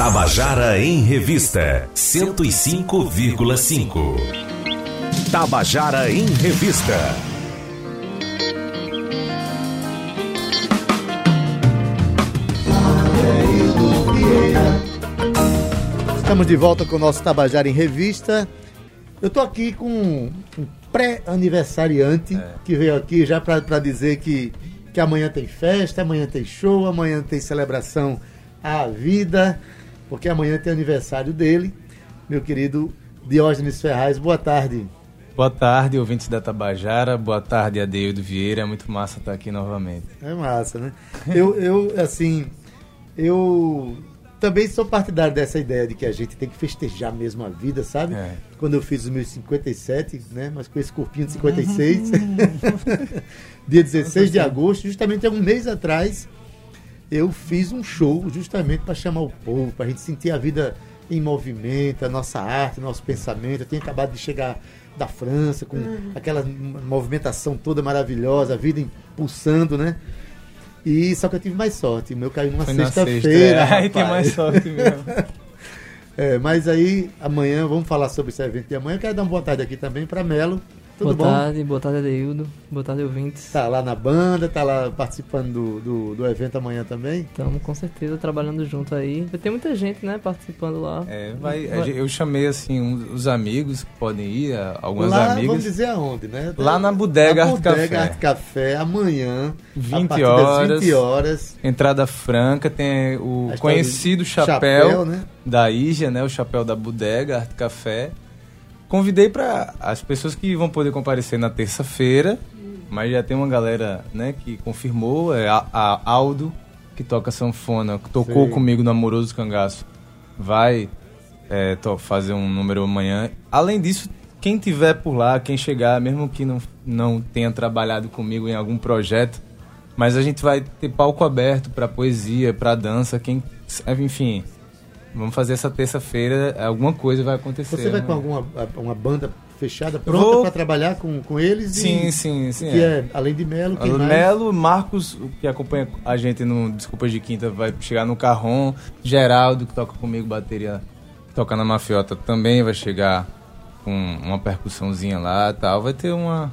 Tabajara em Revista 105,5. Tabajara em Revista. Estamos de volta com o nosso Tabajara em Revista. Eu estou aqui com um pré-aniversariante é. que veio aqui já para dizer que, que amanhã tem festa, amanhã tem show, amanhã tem celebração à vida, porque amanhã tem aniversário dele, meu querido Diógenes Ferraz. Boa tarde. Boa tarde, ouvintes da Tabajara. Boa tarde, Adeildo Vieira. É muito massa estar aqui novamente. É massa, né? eu, eu, assim, eu também sou partidário dessa ideia de que a gente tem que festejar mesmo a vida, sabe? É. Quando eu fiz os meus 57, né? Mas com esse corpinho de 56, dia 16 de agosto, justamente há um mês atrás, eu fiz um show justamente para chamar o povo, para a gente sentir a vida em movimento, a nossa arte, nosso pensamento. Eu tinha acabado de chegar da França com uhum. aquela movimentação toda maravilhosa, a vida pulsando, né? E só que eu tive mais sorte. O meu caiu numa sexta-feira. Sexta, é. tem mais sorte mesmo. é, mas aí amanhã vamos falar sobre esse evento de amanhã. Eu quero dar uma boa tarde aqui também para Melo. Tudo boa bom? tarde, boa tarde, Adeildo. Boa tarde, ouvintes. Tá lá na banda, tá lá participando do, do, do evento amanhã também? Estamos com certeza trabalhando junto aí. Vai ter muita gente, né, participando lá. É, vai, vai. eu chamei, assim, um, os amigos que podem ir, algumas lá, amigas. vamos dizer aonde, né? Lá na Bodega Arte Café. Bodega Arte Café, amanhã, 20 horas, 20 horas. Entrada franca, tem o conhecido chapéu, chapéu né? da Ija, né, o chapéu da Bodega Arte Café. Convidei para as pessoas que vão poder comparecer na terça-feira, mas já tem uma galera né, que confirmou, é a, a Aldo, que toca sanfona, que tocou Sim. comigo no Amoroso Cangaço, vai é, fazer um número amanhã. Além disso, quem tiver por lá, quem chegar, mesmo que não, não tenha trabalhado comigo em algum projeto, mas a gente vai ter palco aberto para poesia, para dança, quem, enfim, Vamos fazer essa terça-feira, alguma coisa vai acontecer. Você vai né? com alguma uma banda fechada, pronta Vou... para trabalhar com, com eles? Sim, e, sim, sim. Que é. é além de Melo, quem mais? Melo, Marcos, que acompanha a gente no Desculpas de Quinta, vai chegar no Carrom. Geraldo, que toca comigo bateria, toca na Mafiota, também vai chegar com uma percussãozinha lá tal. Vai ter uma...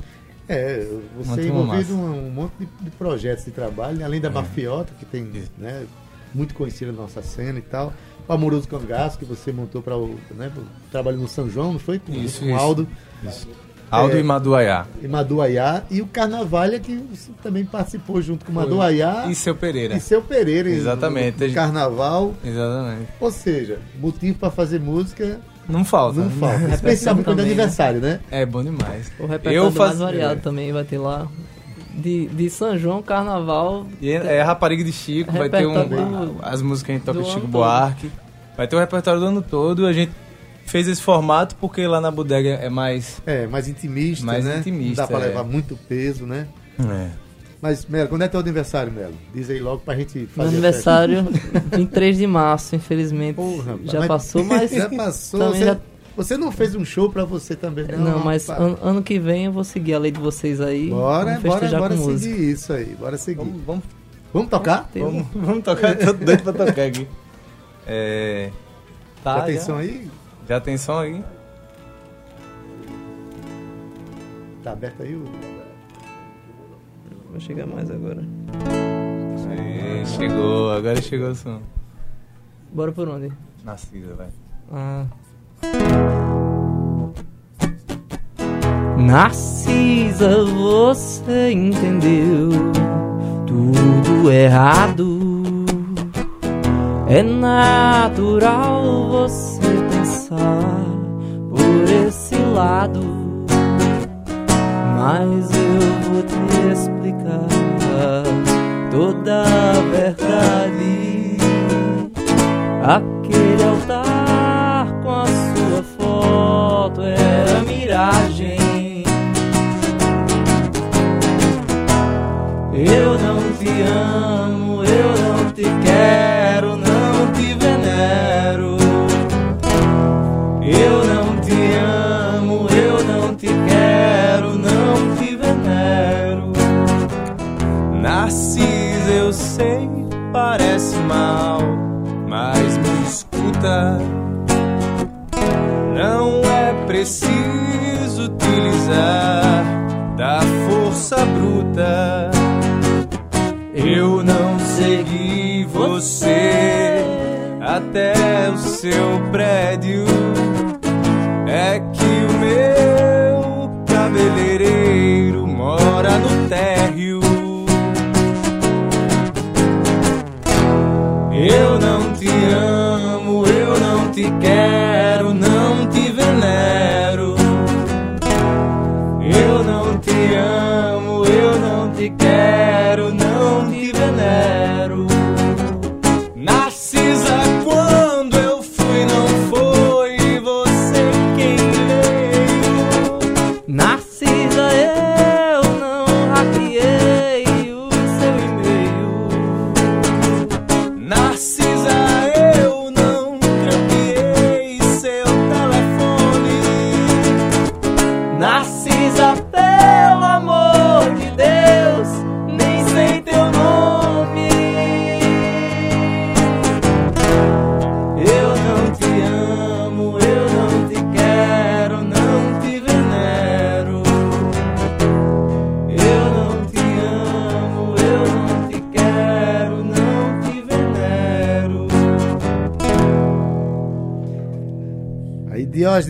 É, você é envolvido em um, um, monte de, de, projetos de trabalho, além da é. Mafiota, que tem, né, muito conhecida na nossa cena e tal o Amoroso Cangaço, que você montou para o né, trabalho no São João, não foi? Com, isso, com Aldo. Isso. Aldo é, e Maduaiá. E Maduaiá. E o Carnavalha, que você também participou junto com Maduaiá. E seu Pereira. E seu Pereira. Exatamente. No, no Carnaval. Exatamente. Ou seja, motivo para fazer música não falta. Não falta. Especialmente quando é aniversário, né? É bom demais. O repertório eu faz... mais variado é. também vai ter lá. De, de São João, Carnaval. E é, é Rapariga de Chico, vai ter um, do, as músicas que a gente toca de Chico Buarque. Vai ter o repertório do ano todo. A gente fez esse formato porque lá na bodega é mais. É, mais intimista. Mais né? intimista. Não dá pra é. levar muito peso, né? É. Mas, Melo, quando é teu aniversário, Melo? Diz aí logo pra gente fazer. Meu aniversário, 23 de março, infelizmente. Porra, já mas passou, mas. Já passou. Você, já... você, não fez um show pra você também, não? Não, mas an ano que vem eu vou seguir a lei de vocês aí. Bora, bora, bora seguir música. isso aí. Bora seguir. Vamos, vamos, vamos tocar? Vamos, vamos tocar, tô doido pra tocar aqui. É. Tá, já tem já. som aí? Já tem som aí? Tá aberto aí o. Vai chegar mais agora. Aí, chegou, agora chegou o som. Bora por onde? Nascida, vai. Ah. Narcisa, você entendeu tudo errado. É natural você pensar por esse lado, mas eu vou te explicar toda a verdade. Aquele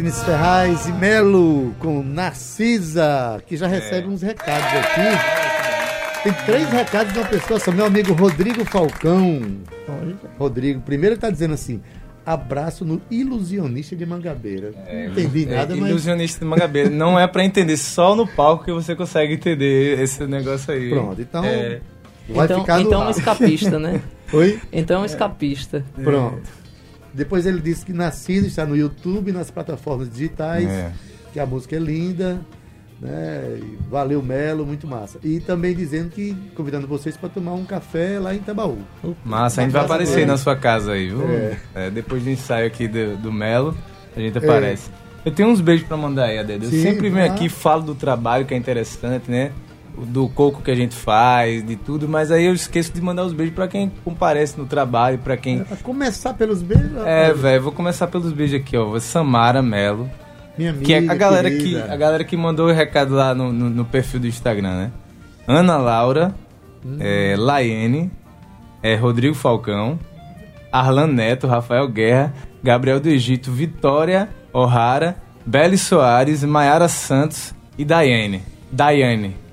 Diógenes Ferraz e Melo com Narcisa, que já recebe é. uns recados aqui. Tem três recados de uma pessoa só. Meu amigo Rodrigo Falcão. Rodrigo, primeiro ele está dizendo assim: abraço no ilusionista de Mangabeira. É, não entendi é, nada, mas. Ilusionista de Mangabeira. não é para entender, só no palco que você consegue entender esse negócio aí. Pronto, então. É... Vai então, ficar no então é um escapista, né? Oi? Então é um escapista. Pronto. Depois ele disse que Nascido está no YouTube, nas plataformas digitais, é. que a música é linda, né? Valeu Melo, muito massa. E também dizendo que, convidando vocês para tomar um café lá em Tambaú. Massa, a gente vai aparecer dele. na sua casa aí, viu? É. É, depois do ensaio aqui do, do Melo, a gente aparece. É. Eu tenho uns beijos para mandar aí, Adede. Eu Sim, sempre venho aqui, falo do trabalho que é interessante, né? Do coco que a gente faz, de tudo, mas aí eu esqueço de mandar os beijos para quem comparece no trabalho, para quem. É pra começar pelos beijos? É, velho, vou começar pelos beijos aqui, ó. Samara Melo. Minha amiga. Que é a galera, que, a galera que mandou o recado lá no, no, no perfil do Instagram, né? Ana Laura, hum. é, Laiene, é, Rodrigo Falcão, Arlan Neto, Rafael Guerra, Gabriel do Egito, Vitória O'Hara, Beli Soares, Maiara Santos e Daiane. Daiane.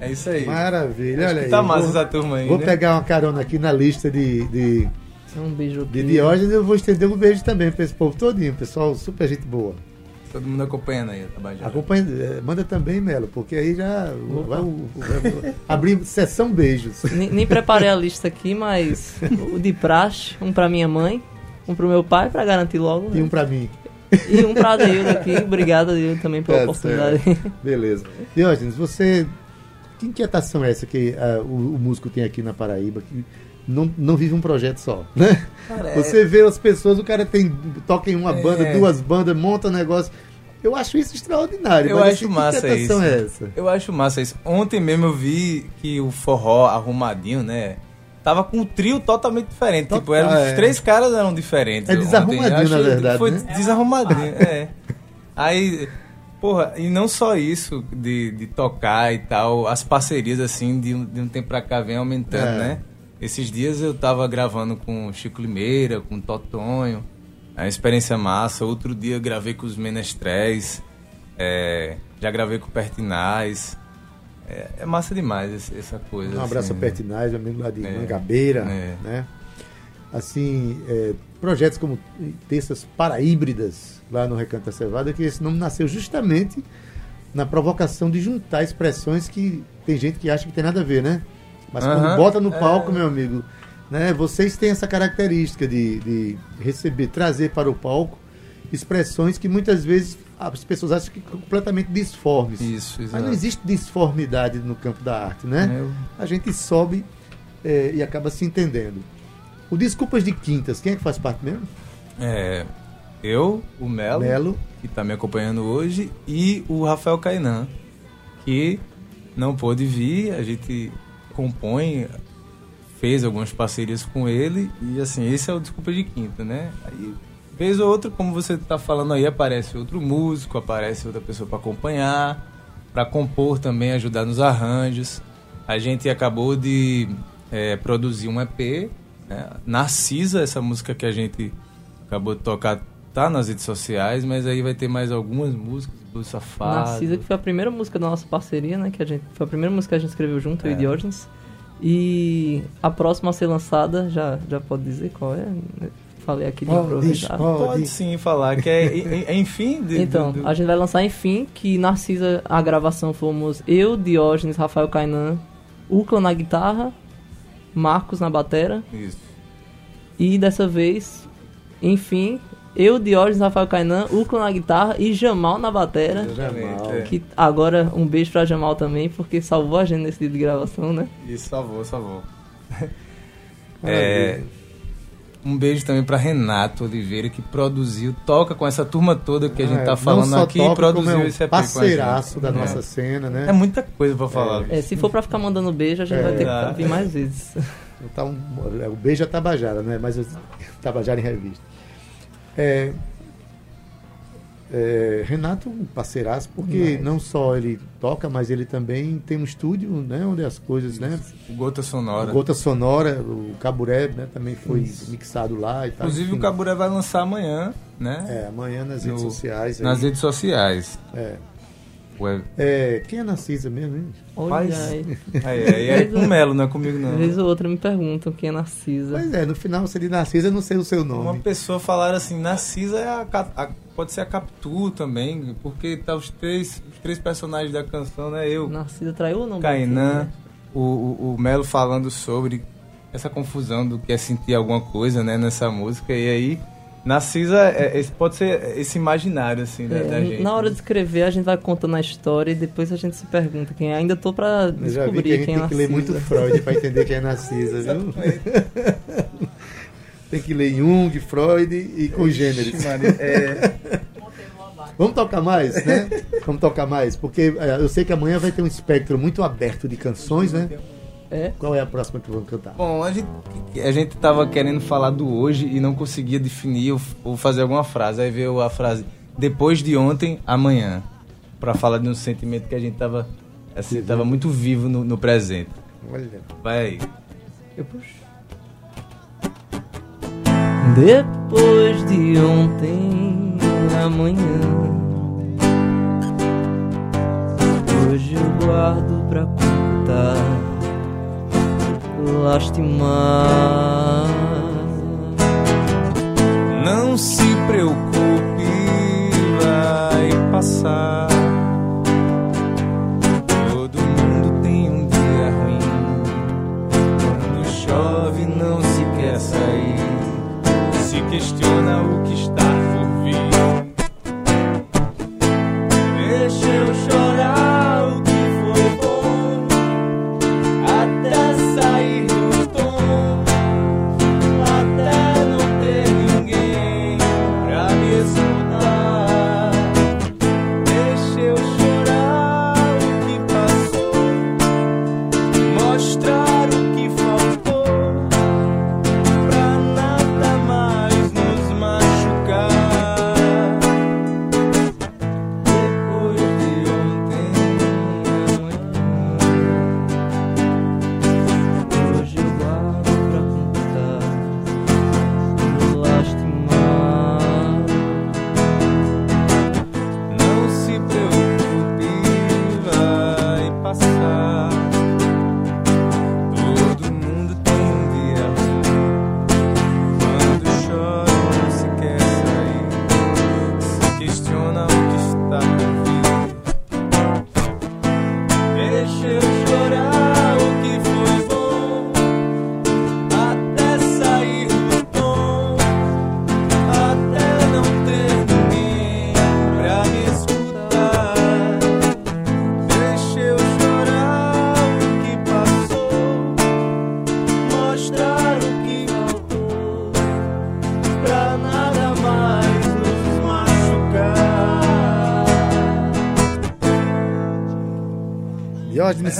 É isso aí. Maravilha, Acho olha aí. Tá massa vou, essa turma aí. Vou né? pegar uma carona aqui na lista de. de... Um beijo De Diógenes, eu vou estender um beijo também para esse povo todinho, pessoal, super gente boa. Todo mundo acompanhando aí a Acompanha, é, manda também, Melo, porque aí já vai, abrir sessão beijos. Nem, nem, preparei a lista aqui, mas o de praxe, um para minha mãe, um para o meu pai, para garantir logo. Né? E um para mim. E um para Deildo aqui. Obrigado, Deildo, também pela é, oportunidade. Certo. Beleza. Diógenes, você que inquietação é essa que uh, o, o, músico tem aqui na Paraíba, que não, não vive um projeto só, né? Você vê as pessoas, o cara tem toca em uma é. banda, duas bandas, monta um negócio. Eu acho isso extraordinário. Eu acho assim, massa isso. É essa? Eu acho massa isso. Ontem mesmo eu vi que o forró arrumadinho, né? Tava com um trio totalmente diferente. Total, tipo, eram, é. os três caras eram diferentes. É desarrumadinho, na verdade. Foi né? desarrumadinho, é. Aí Porra, e não só isso de, de tocar e tal, as parcerias assim de, de um tempo pra cá vem aumentando, é. né? Esses dias eu tava gravando com Chico Limeira, com Totonho, a experiência massa. Outro dia eu gravei com os Menestréis, é, já gravei com Pertinaz. É, é massa demais essa coisa. Um abraço assim, a Pertinaz, amigo lá de é, Mangabeira, é. né? Assim, é, projetos como terças paraíbridas, lá no Recanto da Cevada, que esse nome nasceu justamente na provocação de juntar expressões que tem gente que acha que tem nada a ver, né? Mas uhum. quando bota no palco, é... meu amigo, né, vocês têm essa característica de, de receber, trazer para o palco expressões que muitas vezes as pessoas acham que são completamente disformes. Isso, exato. Mas não existe disformidade no campo da arte, né? É. A gente sobe é, e acaba se entendendo. O Desculpas de Quintas, quem é que faz parte mesmo? É, eu, o Melo, Melo, que está me acompanhando hoje, e o Rafael Cainan, que não pôde vir, a gente compõe, fez algumas parcerias com ele e assim, esse é o Desculpa de Quinta, né? Aí vez ou outra, como você está falando aí, aparece outro músico, aparece outra pessoa para acompanhar, para compor também, ajudar nos arranjos. A gente acabou de é, produzir um EP, né? Narcisa, essa música que a gente acabou de tocar, tá nas redes sociais, mas aí vai ter mais algumas músicas, Blues Safado. Narcisa, que foi a primeira música da nossa parceria, né? Que a gente, foi a primeira música que a gente escreveu junto, é. eu e é. Diógenes. E a próxima a ser lançada, já, já pode dizer qual é? falei aqui de improvisar. Pode, pode sim falar, que é, é Enfim. De, então, do, do... a gente vai lançar Enfim, que Narcisa, a gravação fomos eu, Diógenes, Rafael Kainan, Ucla na guitarra, Marcos na batera. Isso. E dessa vez, enfim, eu, Diógenes, Rafael Kainan, Ucla na guitarra e Jamal na batera. Jamal. Que agora um beijo pra Jamal também, porque salvou a gente nesse dia de gravação, né? Isso, salvou, salvou. é, um beijo também para Renato Oliveira, que produziu, toca com essa turma toda que a gente tá falando aqui e produziu é esse EP parceiraço da é. nossa cena, né? É muita coisa para falar. É, se for para ficar mandando beijo, a gente vai ter que vir mais vezes. Então, o beijo é Tabajara, não é mais o Tabajara em revista. É, é, Renato, um parceiraço, porque não só ele toca, mas ele também tem um estúdio, né, onde as coisas, né? O Gota Sonora. O Gota Sonora, o Caburé, né, também foi Isso. mixado lá e tal. Inclusive o Caburé vai lançar amanhã, né? É, amanhã nas redes no, sociais. Nas aí. redes sociais. É. É, quem é Narcisa mesmo, hein? Olha aí. aí, aí é com o Melo, não é comigo não. Vez ou outra me perguntam quem é Narcisa. Pois é, no final você de Narcisa, eu não sei o seu nome. Uma pessoa falar assim, Narcisa é a, a, pode ser a Capitu também, porque tá os três, os três personagens da canção, né? Eu. Narcisa traiu ou não? Kainan, né? o, o, o Melo falando sobre essa confusão do que é sentir alguma coisa, né, nessa música. E aí Narcisa é, é, pode ser esse imaginário, assim, né, é, da gente. Na hora de escrever, a gente vai contando a história e depois a gente se pergunta quem é. Ainda tô pra descobrir que quem é Narcisa. Tem que ler muito Freud pra entender quem é Narcisa, viu? tem que ler Jung, Freud e congêneres. É... Vamos tocar mais, né? Vamos tocar mais, porque é, eu sei que amanhã vai ter um espectro muito aberto de canções, né? É. Qual é a próxima que vamos cantar? Bom, a gente, a gente tava querendo falar do hoje e não conseguia definir ou, ou fazer alguma frase. Aí veio a frase depois de ontem, amanhã. para falar de um sentimento que a gente tava, assim, tava muito vivo no, no presente. Olha. Vai aí. Eu puxo. Depois de ontem, amanhã. Hoje eu guardo pra contar lastimar. Não se preocupe, vai passar. Machucar.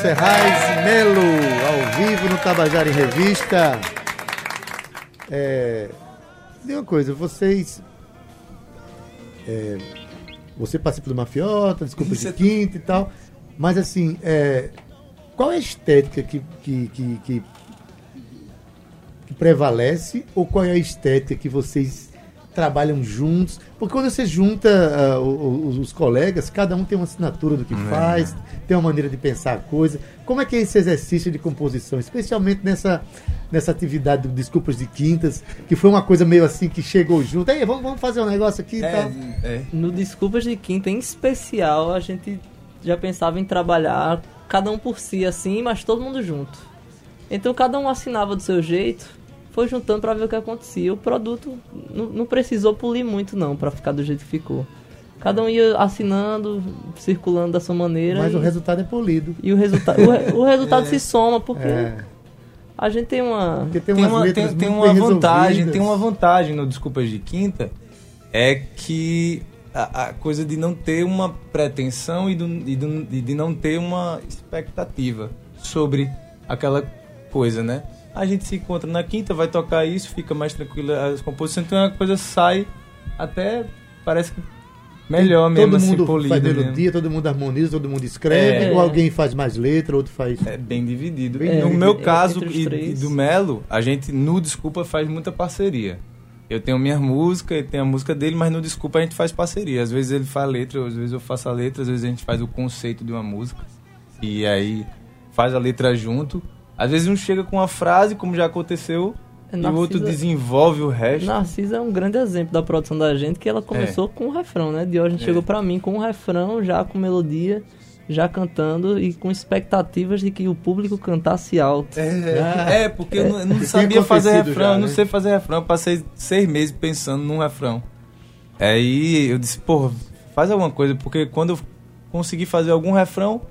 Ferraz Melo, ao vivo no Tabajara em Revista. É, uma coisa, vocês. É, você participa do Mafiota, desculpa de é quinta e tal. Mas assim, é, qual é a estética que, que, que, que prevalece? Ou qual é a estética que vocês trabalham juntos. Porque quando você junta uh, os, os, colegas, cada um tem uma assinatura do que é. faz, tem uma maneira de pensar a coisa. Como é que é esse exercício de composição, especialmente nessa, nessa atividade do Desculpas de Quintas, que foi uma coisa meio assim que chegou junto. Aí, vamos, vamos fazer um negócio aqui e é, tal. É. No Desculpas de Quinta, em especial, a gente já pensava em trabalhar cada um por si assim, mas todo mundo junto. Então cada um assinava do seu jeito foi juntando para ver o que acontecia. O produto não, não precisou polir muito não para ficar do jeito que ficou. Cada um ia assinando, circulando da sua maneira. Mas e, o resultado é polido. E o, resulta o, o resultado é. se soma, porque é. a gente tem uma. Porque tem, tem uma, tem, tem uma vantagem, tem uma vantagem no Desculpas de Quinta, é que a, a coisa de não ter uma pretensão e, do, e, do, e de não ter uma expectativa sobre aquela coisa, né? A gente se encontra na quinta, vai tocar isso, fica mais tranquila as composições, então a coisa sai até parece que melhor mesmo, todo mundo polido faz melodia, todo mundo harmoniza, todo mundo escreve, é. ou alguém faz mais letra, outro faz... É bem dividido. É, no meu caso e, e, do Melo, a gente no Desculpa faz muita parceria. Eu tenho minha música, ele tem a música dele, mas no Desculpa a gente faz parceria. Às vezes ele faz letra, às vezes eu faço a letra, às vezes a gente faz o conceito de uma música. E aí faz a letra junto. Às vezes um chega com uma frase, como já aconteceu, Narcisa, e o outro desenvolve o resto. Narcisa é um grande exemplo da produção da gente, que ela começou é. com um refrão, né? Diógenes é. chegou para mim com um refrão, já com melodia, já cantando e com expectativas de que o público cantasse alto. É, ah, é porque eu não, eu não sabia fazer refrão, já, né? eu não né? sei fazer refrão. Eu passei seis meses pensando num refrão. Aí eu disse, pô, faz alguma coisa, porque quando eu consegui fazer algum refrão,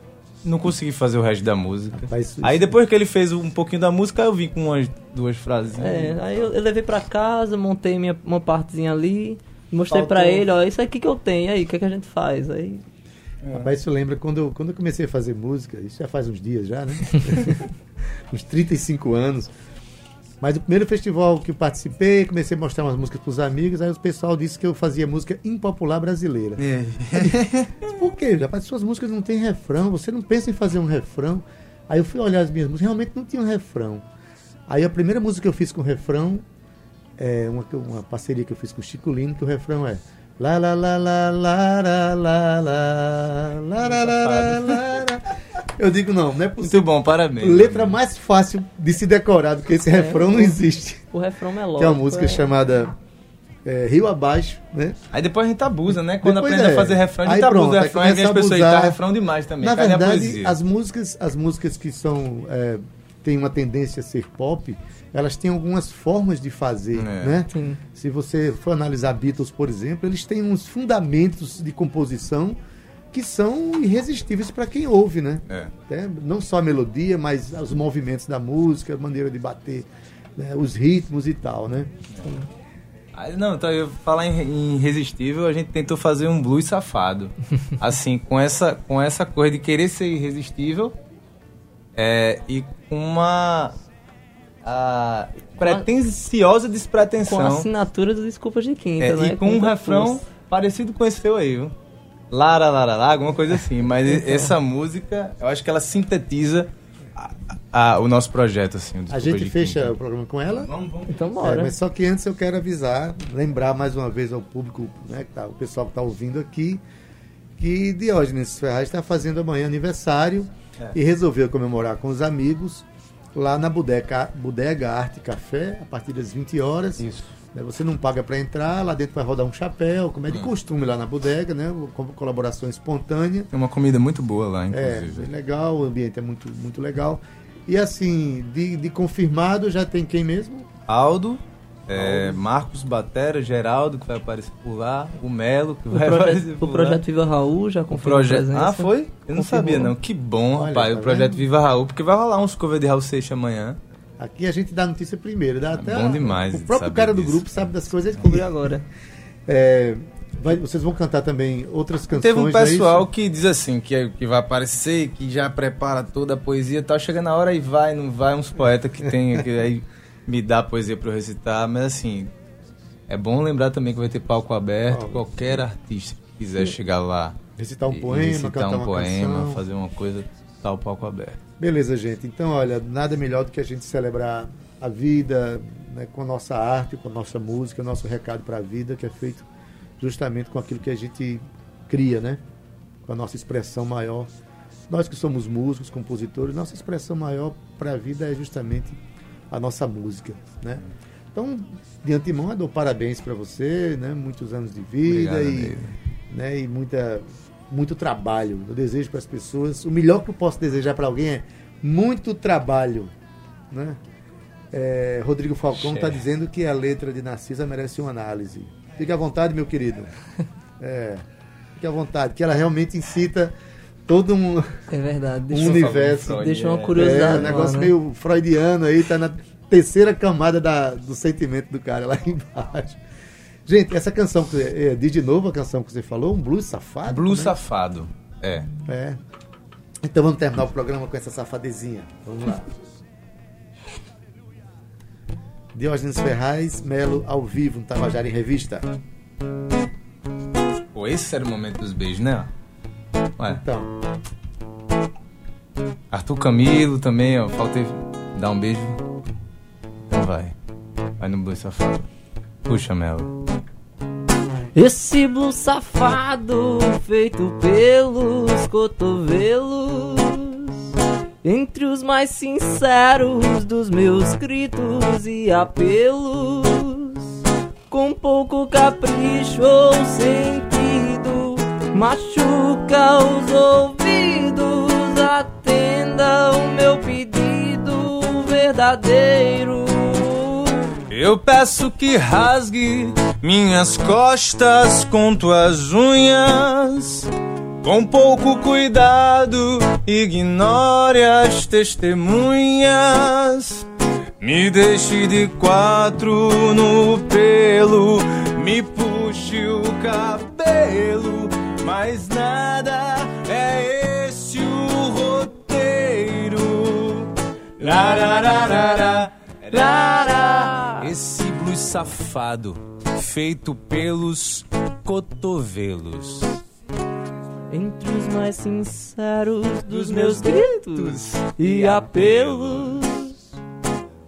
não consegui fazer o resto da música. Rapaz, aí depois que ele fez um pouquinho da música, eu vim com umas duas frases. É, aí eu, eu levei pra casa, montei minha, uma partezinha ali, mostrei Faltou. pra ele, ó, isso aqui que eu tenho, aí, o que, é que a gente faz? Aí. É. Rapaz, isso lembra quando eu, quando eu comecei a fazer música, isso já faz uns dias já, né? uns 35 anos. Mas o primeiro festival que eu participei, comecei a mostrar umas músicas para os amigos, aí o pessoal disse que eu fazia música impopular brasileira. É. Por quê? Rapaz, suas músicas não têm refrão, você não pensa em fazer um refrão. Aí eu fui olhar as minhas músicas, realmente não tinha um refrão. Aí a primeira música que eu fiz com refrão é uma, uma parceria que eu fiz com o Chico Lino, que o refrão é lá lá lá lá lá lá lá lá lá lá lá lá eu digo, não, não é possível. Muito bom, parabéns. Letra mais fácil de se decorar do que esse é, refrão não existe. O refrão. Que é uma música é... chamada é, Rio Abaixo, né? Aí depois a gente abusa, né? Quando depois aprende é. a fazer refrão, a gente aí, abusa o refrão, aí vem as pessoas, tá refrão demais também. Na verdade, as músicas, as músicas que são... É, têm uma tendência a ser pop, elas têm algumas formas de fazer, é. né? Sim. Se você for analisar Beatles, por exemplo, eles têm uns fundamentos de composição que são irresistíveis para quem ouve, né? É. É, não só a melodia, mas os movimentos da música, a maneira de bater, né? os ritmos e tal, né? Ah, não, então eu falar em, irresistível, a gente tentou fazer um blues safado. assim, com essa, com essa coisa de querer ser irresistível é, e com uma a pretensiosa despretensão. Com a assinatura do Desculpas de Quinta, é, né? E com, com um refrão parecido com esse teu aí, viu? Lara, Lara, Lara, alguma coisa assim. Mas então. essa música, eu acho que ela sintetiza a, a, o nosso projeto, assim. A gente fecha quinta. o programa com ela? Vamos, vamos. Então bora. É, mas só que antes eu quero avisar, lembrar mais uma vez ao público, né, que tá, o pessoal que está ouvindo aqui, que Diógenes Ferraz está fazendo amanhã aniversário é. e resolveu comemorar com os amigos lá na Bodega, Bodega Arte Café, a partir das 20 horas. Isso. Né? Você não paga para entrar, lá dentro vai rodar um chapéu, como é de hum. costume lá na bodega, né? Com colaboração espontânea. Tem uma comida muito boa lá, é, inclusive. É, legal, o ambiente é muito, muito legal. E assim, de, de confirmado já tem quem mesmo? Aldo, é, Marcos Batera, Geraldo, que vai aparecer por lá, o Melo, que o vai projeto, aparecer por O Projeto lá. Viva Raul já confirmou projeto... Ah, foi? Eu Confirmou. não sabia não. Que bom, Olha, rapaz, tá o Projeto vendo? Viva Raul, porque vai rolar uns cover de Raul Seixas amanhã. Aqui a gente dá a notícia primeiro, dá é até bom demais. O próprio cara disso. do grupo sabe das coisas que descobriu agora. É, Vai, vocês vão cantar também outras canções. Teve um é pessoal é que diz assim, que, que vai aparecer, que já prepara toda a poesia e tal, chega na hora e vai, não vai, uns poetas que tem, que aí me dá poesia para eu recitar, mas assim, é bom lembrar também que vai ter palco aberto, qualquer artista que quiser Sim. chegar lá. Recitar um poema, recitar cantar um poema, canção. fazer uma coisa, tá o palco aberto. Beleza, gente. Então, olha, nada melhor do que a gente celebrar a vida né, com a nossa arte, com a nossa música, nosso recado para a vida, que é feito justamente com aquilo que a gente cria, né? Com a nossa expressão maior. Nós que somos músicos, compositores, nossa expressão maior para a vida é justamente a nossa música, né? Então, de antemão, eu dou parabéns para você, né? Muitos anos de vida Obrigado, e, né? e muita, muito trabalho. Eu desejo para as pessoas, o melhor que eu posso desejar para alguém é muito trabalho, né? É, Rodrigo Falcão está dizendo que a letra de Narcisa merece uma análise. Fique à vontade, meu querido. É, fique à vontade, que ela realmente incita todo um, é verdade, um universo. Deixa uma curiosidade. É, um negócio lá, né? meio freudiano aí, tá na terceira camada da, do sentimento do cara lá embaixo. Gente, essa canção que é, diz de novo a canção que você falou, um blues safado? Blues né? safado, é. É. Então vamos terminar o programa com essa safadezinha. Vamos lá. Diógenes Ferraz, Melo ao vivo no Tabajara em Revista. Pô, esse era o momento dos beijos, né? Ué. Então. Arthur Camilo também, ó. Falta dar um beijo. Então vai. Vai no blues safado. Puxa, Melo. Esse blues safado feito pelos cotovelos entre os mais sinceros dos meus gritos e apelos, com pouco capricho ou sentido, machuca os ouvidos, atenda o meu pedido verdadeiro. Eu peço que rasgue minhas costas com tuas unhas com pouco cuidado, ignore as testemunhas. Me deixe de quatro no pelo, me puxe o cabelo, mas nada é esse o roteiro. Larararara, Esse blues safado, feito pelos cotovelos entre os mais sinceros dos meus gritos e apelos.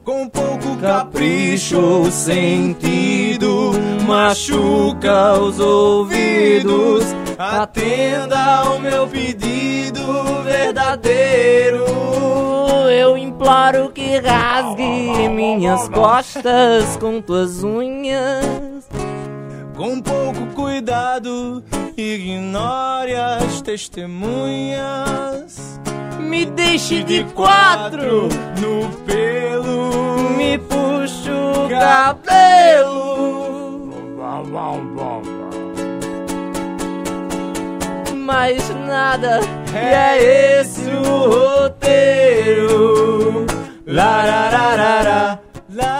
Com pouco capricho ou sentido, machuca os ouvidos. Atenda ao meu pedido verdadeiro. Eu imploro que rasgue minhas costas com tuas unhas. Com pouco cuidado Ignore as testemunhas. Me deixe de quatro no pelo. Me puxo o cabelo. Mas nada é esse o roteiro. Larararara, lararara.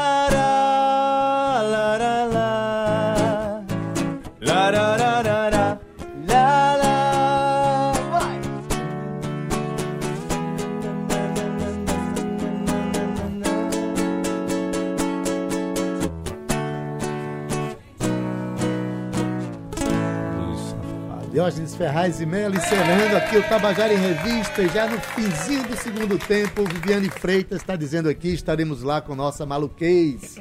Ferraz e Melo encerrando aqui o Tabajara em Revista. E já no finzinho do segundo tempo, Viviane Freitas está dizendo aqui, estaremos lá com nossa maluquez.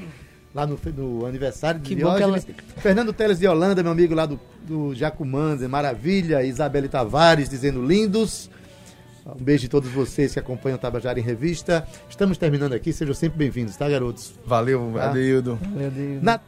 Lá no, no aniversário de Diógenes. Ela... Fernando Teles de Holanda, meu amigo lá do, do maravilha. Isabelle Tavares dizendo lindos. Um beijo de todos vocês que acompanham o Tabajara em Revista. Estamos terminando aqui, sejam sempre bem-vindos, tá, garotos? Valeu, tá? Adeildo. Valeu, Adeildo. Na...